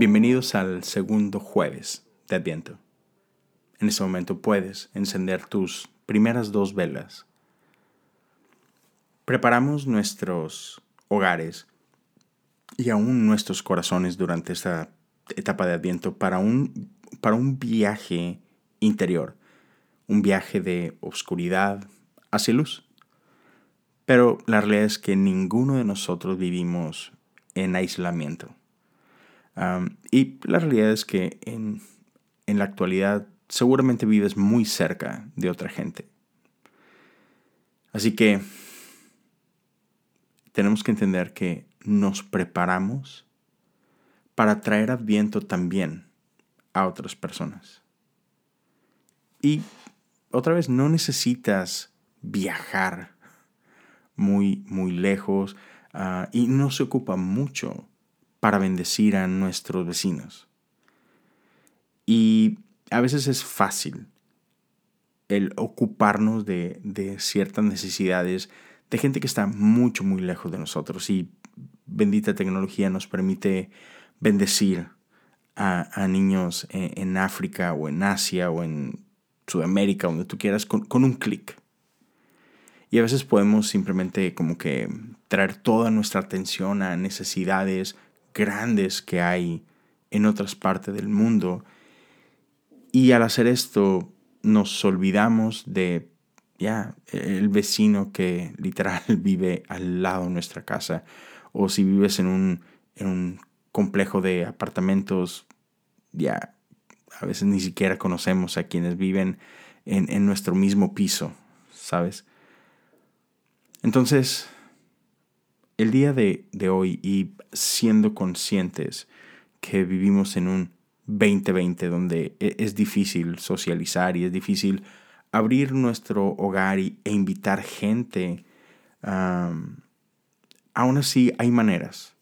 Bienvenidos al segundo jueves de Adviento. En este momento puedes encender tus primeras dos velas. Preparamos nuestros hogares y aún nuestros corazones durante esta etapa de Adviento para un, para un viaje interior, un viaje de oscuridad hacia luz. Pero la realidad es que ninguno de nosotros vivimos en aislamiento y la realidad es que en, en la actualidad seguramente vives muy cerca de otra gente. Así que tenemos que entender que nos preparamos para traer adviento también a otras personas. Y otra vez, no necesitas viajar muy, muy lejos ah, y no se ocupa mucho para bendecir a nuestros vecinos. Y a veces es fácil el ocuparnos de, ciertas necesidades de gente que está mucho, muy lejos de nosotros. Y bendita tecnología nos permite bendecir a, niños en, África o en Asia o en Sudamérica, donde tú quieras, con, con un clic. Y a veces podemos simplemente como que traer toda nuestra atención a necesidades grandes que hay en otras partes del mundo. Y al hacer esto nos olvidamos de ya el vecino que literal vive al lado de nuestra casa o si vives en un, en un complejo de apartamentos, ya a veces ni siquiera conocemos a quienes viven en, en nuestro mismo piso, ¿sabes? Entonces, el día de, hoy y siendo conscientes que vivimos en un 2020 donde e, es difícil socializar y es difícil abrir nuestro hogar e invitar gente, aún así hay maneras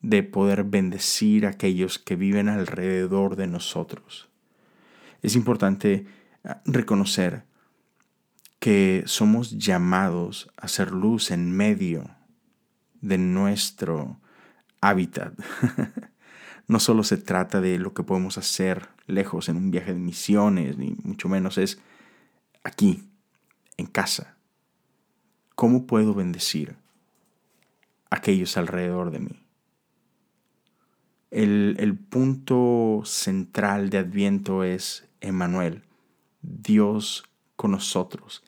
de poder bendecir a aquellos que viven alrededor de nosotros. Es importante ah, reconocer que somos llamados a ser luz en medio de nuestro hábitat. no solo se trata de lo que podemos hacer lejos en un viaje de misiones, ni mucho menos es aquí, en casa. ¿Cómo puedo bendecir a aquellos alrededor de mí? El, el punto central de Adviento es Emmanuel, Dios con nosotros.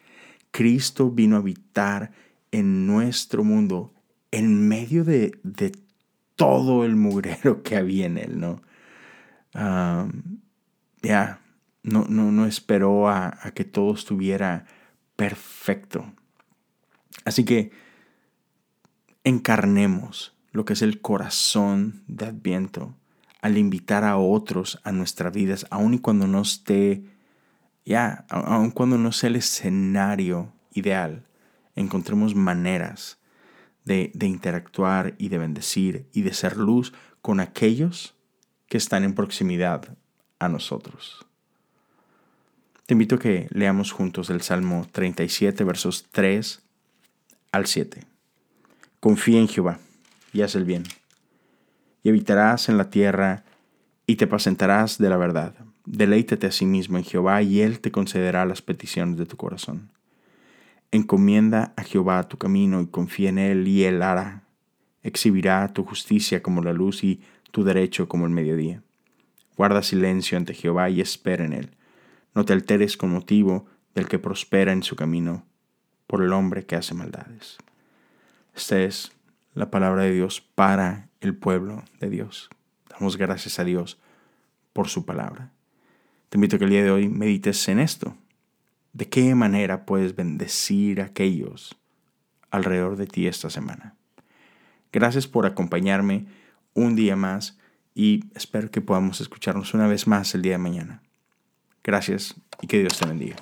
Cristo vino a habitar en nuestro mundo en medio de, todo el mugrero que había en él, ¿no? ya, no, no, no, esperó a, a, que todo estuviera perfecto. Así que encarnemos lo que es el corazón de Adviento al invitar a otros a nuestras vidas, aun y cuando no esté, ya, aun cuando no sea el escenario ideal, encontremos maneras de, interactuar y de bendecir y de ser luz con aquellos que están en proximidad a nosotros. Te invito a que leamos juntos el Salmo 37, versos 3 al 7. Confía en Jehová y haz el bien, y habitarás en la tierra y te apacentarás de la verdad. Deleítate a sí mismo en Jehová y Él te concederá las peticiones de tu corazón. Encomienda a Jehová tu camino y confía en Él y Él hará. Exhibirá tu justicia como la luz y tu derecho como el mediodía. Guarda silencio ante Jehová y espera en Él. No te alteres con motivo del que prospera en su camino por el hombre que hace maldades. Esta es la palabra de Dios para el pueblo de Dios. Damos gracias a Dios por su palabra. Te invito a que el día de hoy medites en esto ¿De qué manera puedes bendecir a aquellos alrededor de ti esta semana? Gracias por acompañarme un día más y espero que podamos escucharnos una vez más el día de mañana. Gracias y que Dios te bendiga.